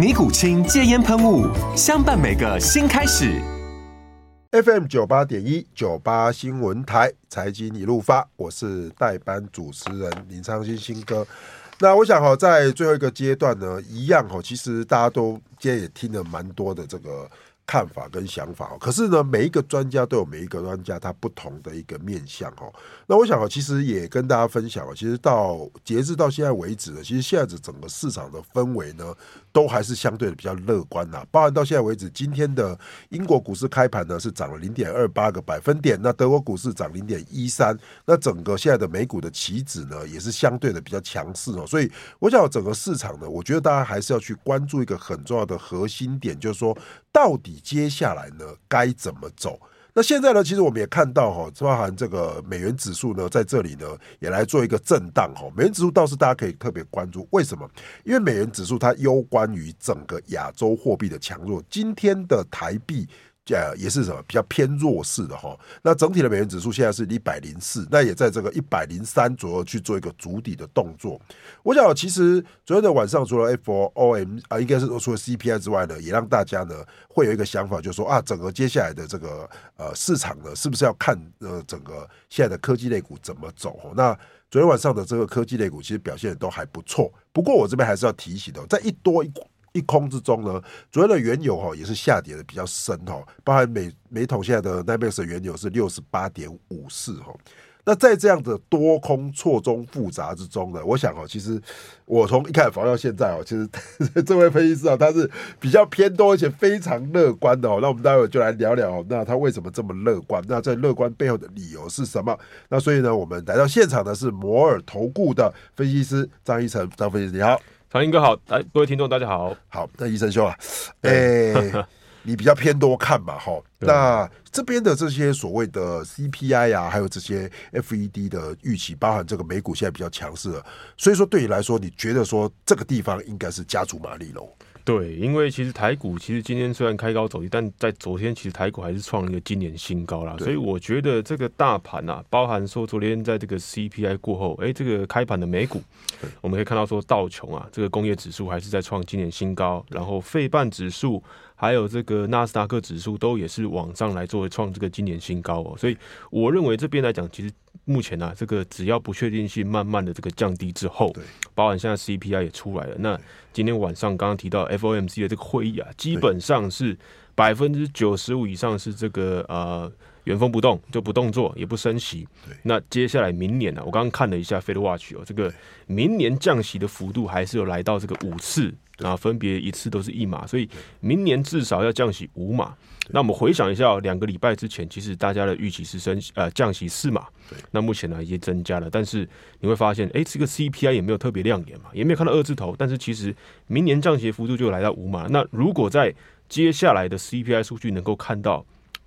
尼古清戒烟喷雾，相伴每个新开始。FM 九八点一九八新闻台财经一路发，我是代班主持人林昌新新哥。那我想哈，在最后一个阶段呢，一样哈，其实大家都今天也听了蛮多的这个。看法跟想法，可是呢，每一个专家都有每一个专家他不同的一个面向哦。那我想其实也跟大家分享，其实到截至到现在为止呢，其实现在整个市场的氛围呢，都还是相对的比较乐观呐。包含到现在为止，今天的英国股市开盘呢是涨了零点二八个百分点，那德国股市涨零点一三，那整个现在的美股的期指呢也是相对的比较强势哦。所以我想整个市场呢，我觉得大家还是要去关注一个很重要的的核心点，就是说到底。接下来呢，该怎么走？那现在呢，其实我们也看到哈，包含这个美元指数呢，在这里呢，也来做一个震荡哈。美元指数倒是大家可以特别关注，为什么？因为美元指数它攸关于整个亚洲货币的强弱。今天的台币。呃，也是什么比较偏弱势的哈。那整体的美元指数现在是一百零四，那也在这个一百零三左右去做一个筑底的动作。我想，其实昨天的晚上，除了 FOM 啊，应该是除了 CPI 之外呢，也让大家呢会有一个想法，就是说啊，整个接下来的这个呃市场呢，是不是要看呃整个现在的科技类股怎么走？那昨天晚上的这个科技类股其实表现都还不错。不过我这边还是要提醒的，在一多一一空之中呢，主要的原油哈也是下跌的比较深哈，包含每每桶现在的 NYMEX 原油是六十八点五四哈。那在这样的多空错综复杂之中呢，我想哦，其实我从一开始防到现在哦，其实 这位分析师啊，他是比较偏多而且非常乐观的哦。那我们待会就来聊聊，那他为什么这么乐观？那在乐观背后的理由是什么？那所以呢，我们来到现场的是摩尔投顾的分析师张一成，张分析师你好。长英哥好，哎各位听众大家好，好，那医生兄啊，哎、欸，你比较偏多看嘛，哈，那这边的这些所谓的 CPI 啊，还有这些 FED 的预期，包含这个美股现在比较强势了，所以说对你来说，你觉得说这个地方应该是加足马力喽？对，因为其实台股其实今天虽然开高走低，但在昨天其实台股还是创了一个今年新高啦。所以我觉得这个大盘啊，包含说昨天在这个 CPI 过后，哎，这个开盘的美股，我们可以看到说道琼啊，这个工业指数还是在创今年新高，然后费半指数。还有这个纳斯达克指数都也是往上来作为创这个今年新高哦，所以我认为这边来讲，其实目前呢、啊，这个只要不确定性慢慢的这个降低之后，对，包含现在 CPI 也出来了，那今天晚上刚刚提到 FOMC 的这个会议啊，基本上是百分之九十五以上是这个呃原封不动就不动作也不升息，那接下来明年呢、啊，我刚刚看了一下 Fed Watch 哦，这个明年降息的幅度还是有来到这个五次。然后分别一次都是一码，所以明年至少要降息五码。那我们回想一下，两个礼拜之前，其实大家的预期是升呃降息四码。那目前呢，已经增加了，但是你会发现，哎，这个 CPI 也没有特别亮眼嘛，也没有看到二字头。但是其实明年降息的幅度就来到五码。那如果在接下来的 CPI 数据能够看到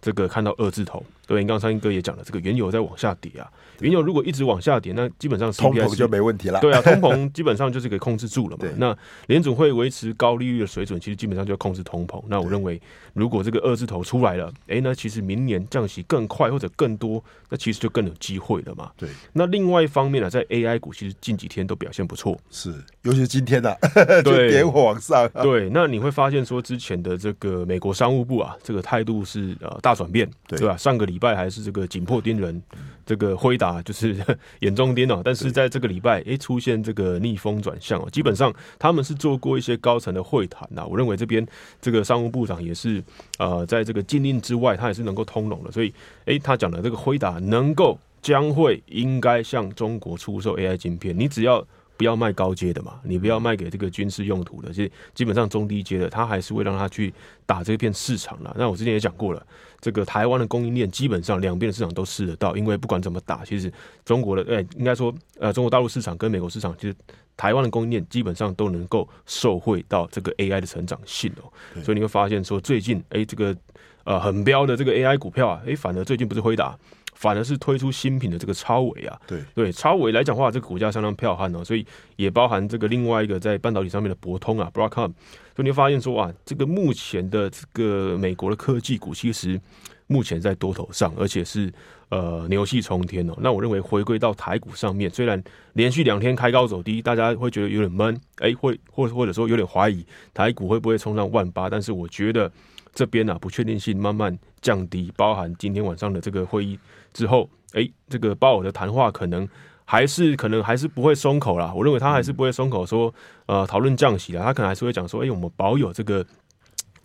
这个看到二字头，对，刚刚昌英哥也讲了，这个原油在往下跌啊。原油如果一直往下跌，那基本上通膨就没问题了。对啊，通膨基本上就是可以控制住了嘛。那联总会维持高利率的水准，其实基本上就要控制通膨。那我认为，如果这个二字头出来了，哎，那其实明年降息更快或者更多，那其实就更有机会了嘛。对。那另外一方面呢，在 AI 股其实近几天都表现不错，是，尤其是今天啊，对，点火往上。对，那你会发现说，之前的这个美国商务部啊，这个态度是呃大大转变，对，对吧？上个礼拜还是这个紧迫盯人，这个辉达就是 眼中钉哦。但是在这个礼拜，哎，出现这个逆风转向哦。基本上他们是做过一些高层的会谈呐。我认为这边这个商务部长也是呃，在这个禁令之外，他也是能够通融的。所以，哎，他讲的这个辉达能够将会应该向中国出售 AI 晶片，你只要。不要卖高阶的嘛，你不要卖给这个军事用途的，其实基本上中低阶的，他还是会让他去打这片市场了。那我之前也讲过了，这个台湾的供应链基本上两边的市场都试得到，因为不管怎么打，其实中国的哎、欸，应该说呃中国大陆市场跟美国市场，其实台湾的供应链基本上都能够受惠到这个 AI 的成长性哦。所以你会发现说最近哎、欸、这个呃很标的这个 AI 股票啊，哎、欸、反而最近不是辉达。反而是推出新品的这个超微啊，对对，超微来讲的话，这个股价相当彪悍哦，所以也包含这个另外一个在半导体上面的博通啊，Broadcom，所以你会发现说啊，这个目前的这个美国的科技股其实目前在多头上，而且是呃牛气冲天哦。那我认为回归到台股上面，虽然连续两天开高走低，大家会觉得有点闷，哎，会或或者说有点怀疑台股会不会冲上万八，但是我觉得。这边呢、啊，不确定性慢慢降低，包含今天晚上的这个会议之后，哎，这个鲍尔的谈话可能还是可能还是不会松口啦。我认为他还是不会松口说，呃，讨论降息啦，他可能还是会讲说，哎，我们保有这个。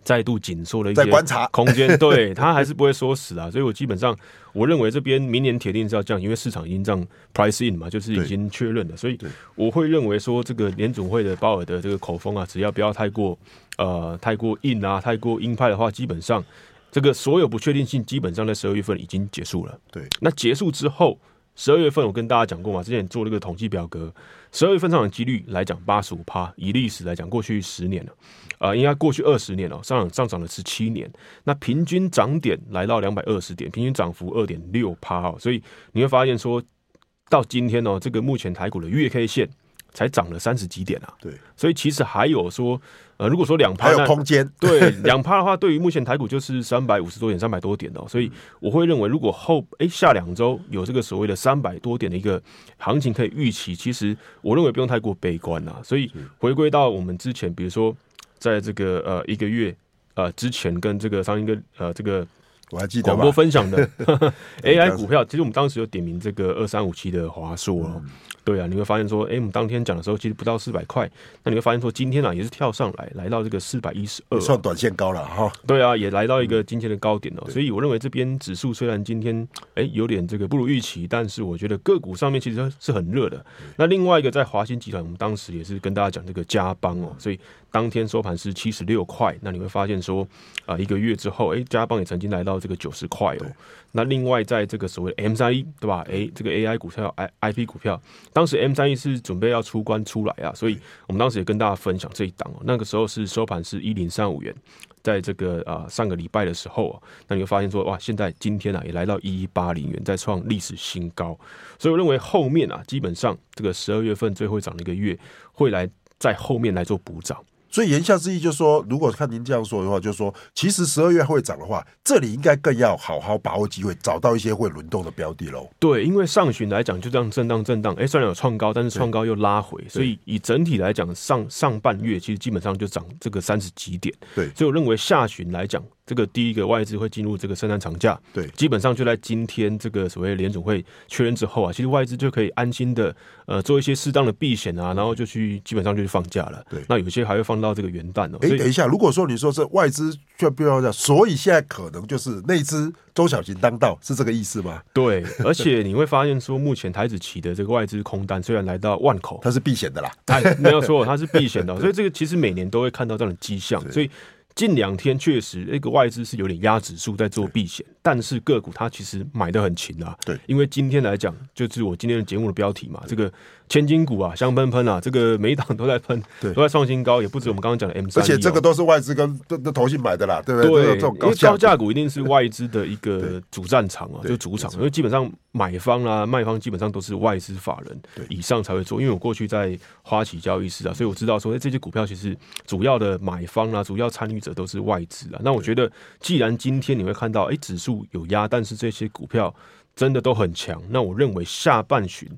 再度紧缩的一些观察。空间，对他还是不会缩死啊，所以我基本上我认为这边明年铁定是要降，因为市场已经这样 price in 嘛，就是已经确认了，所以我会认为说这个联总会的鲍尔的这个口风啊，只要不要太过呃太过硬啊，太过鹰派的话，基本上这个所有不确定性基本上在十二月份已经结束了。对，那结束之后，十二月份我跟大家讲过嘛，之前做了个统计表格，十二月份上涨几率来讲八十五趴，以历史来讲过去十年了。啊，应该过去二十年了，上涨上涨了十七年，那平均涨点来到两百二十点，平均涨幅二点六趴哦，所以你会发现说，到今天哦，这个目前台股的月 K 线才涨了三十几点啊，对，所以其实还有说。呃，如果说两趴还有空间，对两趴的话，对于目前台股就是三百五十多点，三百多点哦，所以我会认为，如果后哎下两周有这个所谓的三百多点的一个行情可以预期，其实我认为不用太过悲观啊。所以回归到我们之前，比如说在这个呃一个月呃之前跟这个上一个呃这个我还记得广播分享的 AI 股票，其实我们当时有点名这个二三五七的华硕哦。对啊，你会发现说，哎，我们当天讲的时候其实不到四百块，那你会发现说，今天啊也是跳上来，来到这个四百一十二，算短线高了哈。对啊，也来到一个今天的高点哦。所以我认为这边指数虽然今天哎有点这个不如预期，但是我觉得个股上面其实是很热的。那另外一个在华新集团，我们当时也是跟大家讲这个加邦哦，所以当天收盘是七十六块。那你会发现说，啊一个月之后，哎加邦也曾经来到这个九十块哦。那另外在这个所谓 M 三一对吧？哎这个 AI 股票 I I P 股票。当时 M 三一是准备要出关出来啊，所以我们当时也跟大家分享这一档哦。那个时候是收盘是一零三五元，在这个啊上个礼拜的时候啊，那你会发现说哇，现在今天啊也来到一一八零元，再创历史新高。所以我认为后面啊，基本上这个十二月份最后涨的一个月，会来在后面来做补涨。所以言下之意就是说，如果看您这样说的话，就是说，其实十二月会涨的话，这里应该更要好好把握机会，找到一些会轮动的标的喽。对，因为上旬来讲就这样震荡震荡，哎，虽然有创高，但是创高又拉回，所以以整体来讲，上上半月其实基本上就涨这个三十几点。对，所以我认为下旬来讲。这个第一个外资会进入这个圣诞长假，对，基本上就在今天这个所谓联总会确认之后啊，其实外资就可以安心的呃做一些适当的避险啊，然后就去基本上就去放假了。对，那有些还会放到这个元旦哦。哎，等一下，如果说你说是外资就不要这样，所以现在可能就是内资中小型当道，是这个意思吗？对，而且你会发现说，目前台子期的这个外资空单虽然来到万口，它是避险的啦，哎，没有错，它是避险的，所以这个其实每年都会看到这样的迹象，所以。近两天确实，那个外资是有点压指数在做避险，但是个股它其实买的很勤啊。对，因为今天来讲，就是我今天的节目的标题嘛，这个。千金股啊，香喷喷啊，这个每一档都在喷，对，都在创新高，也不止我们刚刚讲的 M 三，而且这个都是外资跟的的投信买的啦，对不对？对，这种因为高价股一定是外资的一个 主战场啊，就主场，因为基本上买方啊、卖方基本上都是外资法人以上才会做。因为我过去在花旗交易室啊，所以我知道说，哎，这些股票其实主要的买方啊、主要参与者都是外资啊。那我觉得，既然今天你会看到，哎，指数数有压，但是这些股票真的都很强。那我认为下半旬。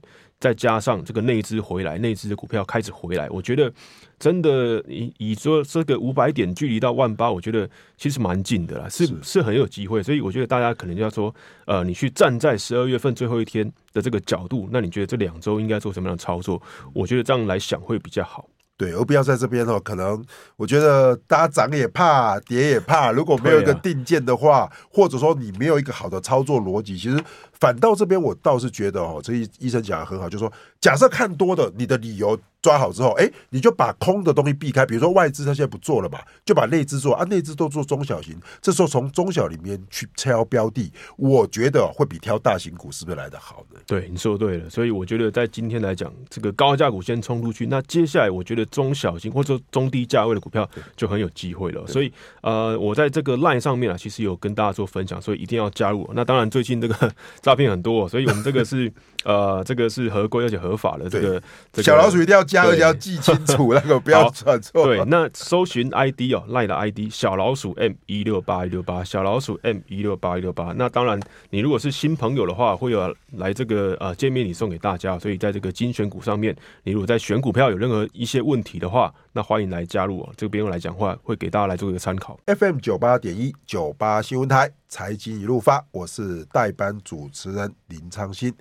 再加上这个内资回来，内资的股票开始回来，我觉得真的以以说这个五百点距离到万八，我觉得其实蛮近的啦，是是，是很有机会。所以我觉得大家可能就要说，呃，你去站在十二月份最后一天的这个角度，那你觉得这两周应该做什么样的操作？我觉得这样来想会比较好。对，而不要在这边哦。可能我觉得大家涨也怕，跌也怕。如果没有一个定见的话，啊、或者说你没有一个好的操作逻辑，其实反倒这边我倒是觉得哦，这医医生讲的很好，就是说，假设看多的，你的理由。抓好之后，哎，你就把空的东西避开，比如说外资，它现在不做了嘛，就把内资做啊，内资都做中小型，这时候从中小里面去挑标的，我觉得会比挑大型股是不是来得好呢？对，你说对了，所以我觉得在今天来讲，这个高价股先冲出去，那接下来我觉得中小型或者说中低价位的股票就很有机会了。所以呃，我在这个 line 上面啊，其实有跟大家做分享，所以一定要加入。那当然最近这个 诈骗很多，所以我们这个是 呃，这个是合规而且合法的这个，这个小老鼠一定要。加而且要记清楚，那个不要转错。对，那搜寻 ID 哦，LINE 的 ID 小老鼠 M 一六八一六八，小老鼠 M 一六八一六八。那当然，你如果是新朋友的话，会有来这个呃见面礼送给大家。所以在这个精选股上面，你如果在选股票有任何一些问题的话，那欢迎来加入哦。这个边用来讲话，会给大家来做一个参考。FM 九八点一九八新闻台财经一路发，我是代班主持人林昌新。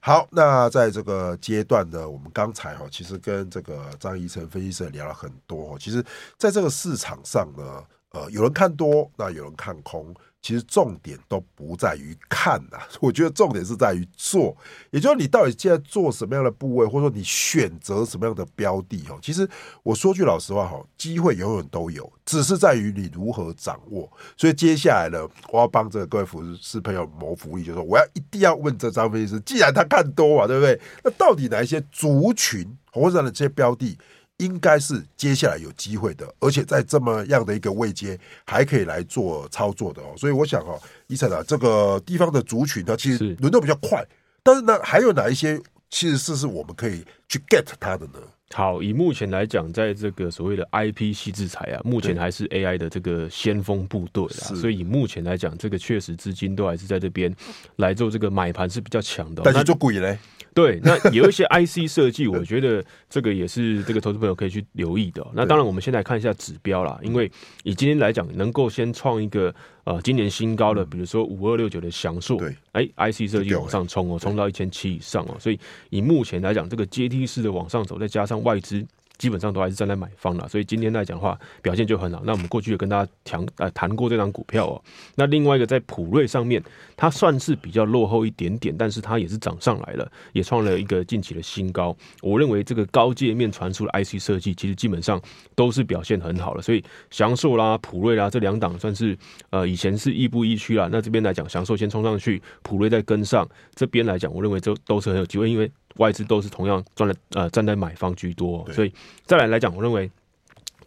好，那在这个阶段呢，我们刚才哈，其实跟这个张贻程分析师聊了很多。其实，在这个市场上呢，呃，有人看多，那有人看空。其实重点都不在于看呐，我觉得重点是在于做，也就是你到底现在做什么样的部位，或者说你选择什么样的标的哦。其实我说句老实话哈，机会永远都有，只是在于你如何掌握。所以接下来呢，我要帮这个各位粉丝朋友谋福利，就是说我要一定要问这张分析师，既然他看多嘛，对不对？那到底哪一些族群或者哪些标的？应该是接下来有机会的，而且在这么样的一个位阶还可以来做操作的哦。所以我想哦，医生啊，这个地方的族群呢，其实轮动比较快，但是呢，还有哪一些其实是是我们可以去 get 它的呢？好，以目前来讲，在这个所谓的 IP 系制裁啊，目前还是 AI 的这个先锋部队啊，所以以目前来讲，这个确实资金都还是在这边来做这个买盘是比较强的，但是做鬼嘞。对，那有一些 IC 设计，我觉得这个也是这个投资朋友可以去留意的。那当然，我们先来看一下指标啦，因为以今天来讲，能够先创一个呃今年新高的，比如说五二六九的翔硕，对，哎，IC 设计往上冲哦，冲到一千七以上哦，所以以目前来讲，这个阶梯式的往上走，再加上外资。基本上都还是站在买方了，所以今天来讲的话，表现就很好。那我们过去有跟大家谈呃谈过这张股票哦。那另外一个在普瑞上面，它算是比较落后一点点，但是它也是涨上来了，也创了一个近期的新高。我认为这个高界面传输的 IC 设计，其实基本上都是表现很好了。所以祥硕啦、普瑞啦这两档算是呃以前是亦步亦趋啦。那这边来讲，祥硕先冲上去，普瑞再跟上。这边来讲，我认为这都是很有机会，因为。外资都是同样赚了，呃，站在买方居多，所以再来来讲，我认为。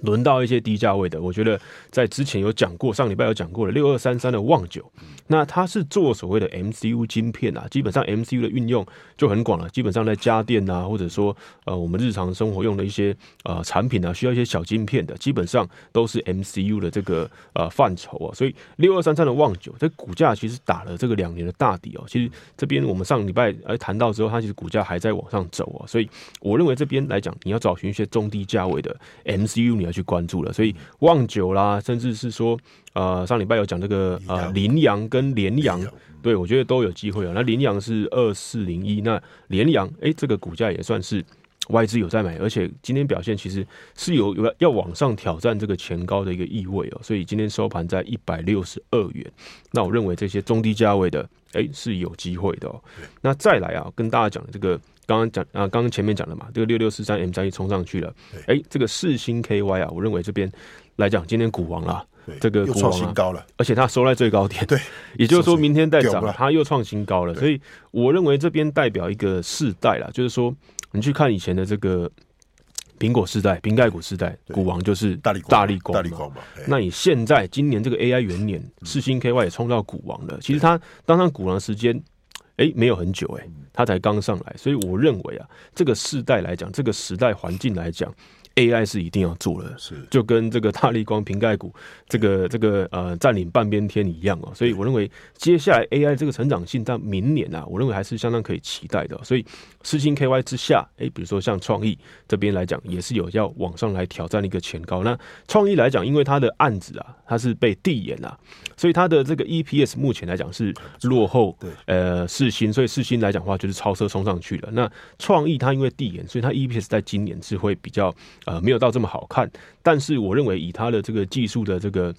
轮到一些低价位的，我觉得在之前有讲过，上礼拜有讲过了，六二三三的旺九，那它是做所谓的 MCU 晶片啊，基本上 MCU 的运用就很广了，基本上在家电啊，或者说呃我们日常生活用的一些呃产品啊，需要一些小晶片的，基本上都是 MCU 的这个呃范畴啊，所以六二三三的旺九，这股价其实打了这个两年的大底哦，其实这边我们上礼拜呃谈到之后，它其实股价还在往上走啊，所以我认为这边来讲，你要找寻一些中低价位的 MCU，你要。去关注了，所以望九啦，甚至是说，呃，上礼拜有讲这个呃，羚羊跟联羊，对我觉得都有机会啊。那羚羊是二四零一，那联羊，哎，这个股价也算是外资有在买，而且今天表现其实是有有要往上挑战这个前高的一个意味哦。所以今天收盘在一百六十二元，那我认为这些中低价位的，哎，是有机会的哦。那再来啊，跟大家讲的这个。刚刚讲啊，刚刚前面讲了嘛，这个六六四三 M 三一冲上去了，哎、欸，这个四星 KY 啊，我认为这边来讲，今天股王啦，这个股王啊，高了，而且它收在最高点，对，也就是说明天再涨，它又创新高了，所以我认为这边代表一个世代了，就是说你去看以前的这个苹果世代、苹概股世代，股王就是大力大力光，大力光嘛。那你现在今年这个 AI 元年，四星 KY 也冲到股王了，其实它当上股王的时间。哎、没有很久哎、他才刚上来，所以我认为啊，这个世代来讲，这个时代环境来讲 AI 是一定要做的，是就跟这个大力光瓶盖股这个这个呃占领半边天一样哦，所以我认为接下来 AI 这个成长性在明年啊，我认为还是相当可以期待的。所以四星 KY 之下，哎，比如说像创意这边来讲，也是有要往上来挑战一个前高。那创意来讲，因为它的案子啊，它是被递延啊，所以它的这个 EPS 目前来讲是落后，对，呃四星，所以四星来讲的话就是超车冲上去了。那创意它因为递延，所以它 EPS 在今年是会比较。呃，没有到这么好看，但是我认为以它的这个技术的这个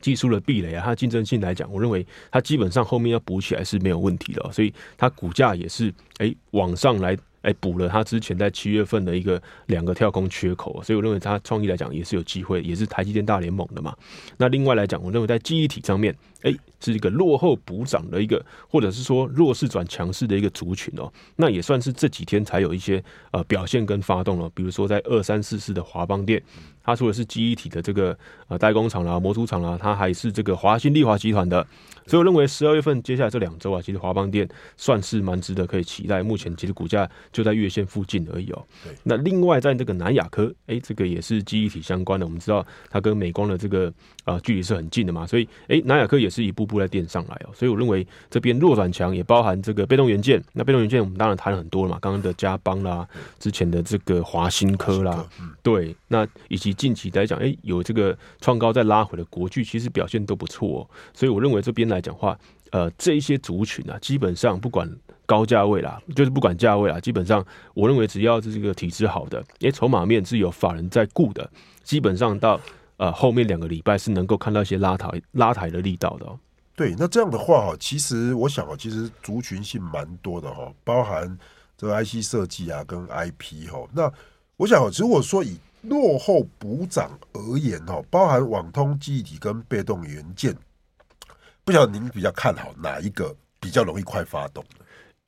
技术的壁垒啊，它竞争性来讲，我认为它基本上后面要补起来是没有问题的，所以它股价也是哎往上来。哎，补了他之前在七月份的一个两个跳空缺口，所以我认为他创意来讲也是有机会，也是台积电大联盟的嘛。那另外来讲，我认为在记忆体上面，哎，是一个落后补涨的一个，或者是说弱势转强势的一个族群哦。那也算是这几天才有一些呃表现跟发动了，比如说在二三四四的华邦电，它除了是记忆体的这个呃代工厂啦、模组厂啦，它还是这个华新丽华集团的。所以我认为十二月份接下来这两周啊，其实华邦电算是蛮值得可以期待。目前其实股价就在月线附近而已哦。那另外在这个南亚科，哎，这个也是记忆体相关的。我们知道它跟美光的这个啊距离是很近的嘛，所以哎，南亚科也是一步步在垫上来哦。所以我认为这边弱转强也包含这个被动元件。那被动元件我们当然谈了很多了嘛，刚刚的嘉邦啦，之前的这个华新科啦，对，那以及近期来讲，哎，有这个创高再拉回的国巨，其实表现都不错哦。所以我认为这边来。来讲话，呃，这一些族群啊，基本上不管高价位啦，就是不管价位啦，基本上我认为只要是这个体质好的，因为筹码面是有法人在顾的，基本上到呃后面两个礼拜是能够看到一些拉抬拉抬的力道的。对，那这样的话哈，其实我想啊，其实族群性蛮多的哈，包含这个 IC 设计啊跟 IP 哈。那我想，如果说以落后补涨而言哈，包含网通记忆体跟被动元件。不晓得您比较看好哪一个比较容易快发动？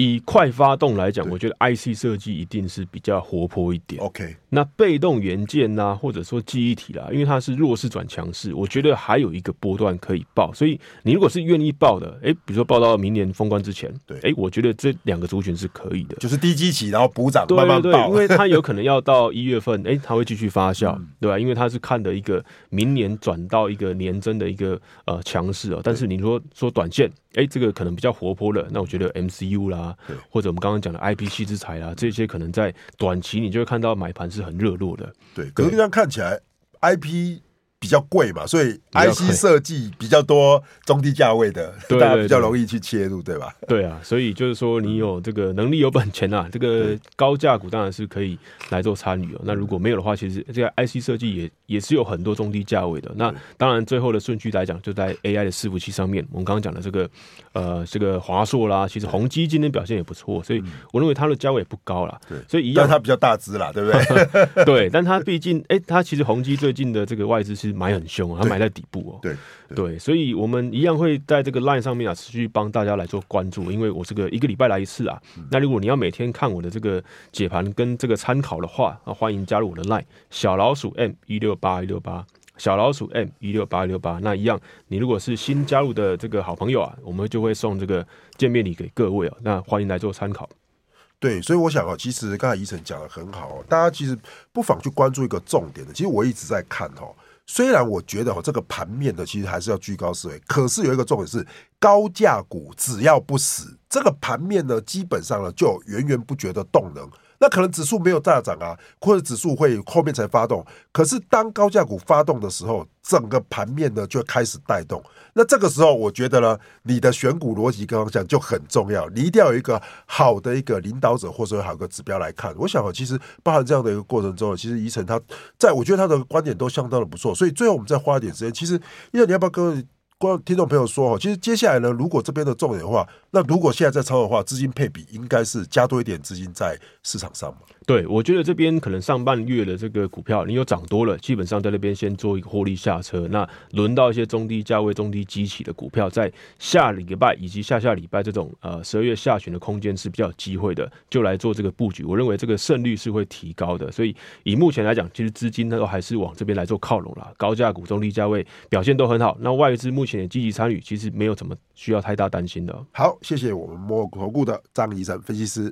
以快发动来讲，我觉得 IC 设计一定是比较活泼一点。OK，那被动元件呐、啊，或者说记忆体啦，因为它是弱势转强势，我觉得还有一个波段可以报。所以你如果是愿意报的，哎、欸，比如说报到明年封关之前，对，哎、欸，我觉得这两个族群是可以的，就是低基期，然后补涨，慢慢抱。对对对，因为它有可能要到一月份，哎、欸，它会继续发酵，嗯、对吧？因为它是看的一个明年转到一个年增的一个呃强势哦。但是你说说短线。哎，这个可能比较活泼了，那我觉得 MCU 啦，或者我们刚刚讲的 IP 系之材啊，这些可能在短期你就会看到买盘是很热络的。对，可是这样看起来 IP。比较贵嘛，所以 IC 设计比较多中低价位的，大家比较容易去切入，对吧？对啊，所以就是说你有这个能力有本钱啊，这个高价股当然是可以来做参与哦。那如果没有的话，其实这个 IC 设计也也是有很多中低价位的。那当然最后的顺序来讲，就在 AI 的伺服器上面。我们刚刚讲的这个呃这个华硕啦，其实宏基今天表现也不错，所以我认为它的价位也不高啦。对，所以一样，它比较大只啦，对不对？对，但它毕竟哎，它其实宏基最近的这个外资是。买很凶啊，他买在底部哦。对对，对，所以我们一样会在这个 line 上面啊，持续帮大家来做关注。因为我这个一个礼拜来一次啊，那如果你要每天看我的这个解盘跟这个参考的话，啊，欢迎加入我的 line 小老鼠 M 一六八一六八，小老鼠 M 一六八一六八。那一样，你如果是新加入的这个好朋友啊，我们就会送这个见面礼给各位啊。那欢迎来做参考。对，所以我想啊，其实刚才怡晨讲的很好，大家其实不妨去关注一个重点的。其实我一直在看哈。虽然我觉得哈，这个盘面的其实还是要居高思维，可是有一个重点是，高价股只要不死，这个盘面呢，基本上呢就源源不绝的动能。那可能指数没有大涨啊，或者指数会后面才发动。可是当高价股发动的时候，整个盘面呢就开始带动。那这个时候，我觉得呢，你的选股逻辑跟方向就很重要。你一定要有一个好的一个领导者，或者说好个指标来看。我想啊，其实包含这样的一个过程中，其实宜晨他在我觉得他的观点都相当的不错。所以最后我们再花一点时间，其实因为你要不要跟观众听众朋友说哦，其实接下来呢，如果这边的重点的话，那如果现在在抄的话，资金配比应该是加多一点资金在市场上嘛。对，我觉得这边可能上半月的这个股票你有涨多了，基本上在那边先做一个获利下车。那轮到一些中低价位、中低基期的股票，在下礼拜以及下下礼拜这种呃十二月下旬的空间是比较有机会的，就来做这个布局。我认为这个胜率是会提高的。所以以目前来讲，其实资金呢都还是往这边来做靠拢了。高价股、中低价位表现都很好。那外资目前也积极参与，其实没有什么需要太大担心的。好，谢谢我们摩尔投顾的张医生分析师。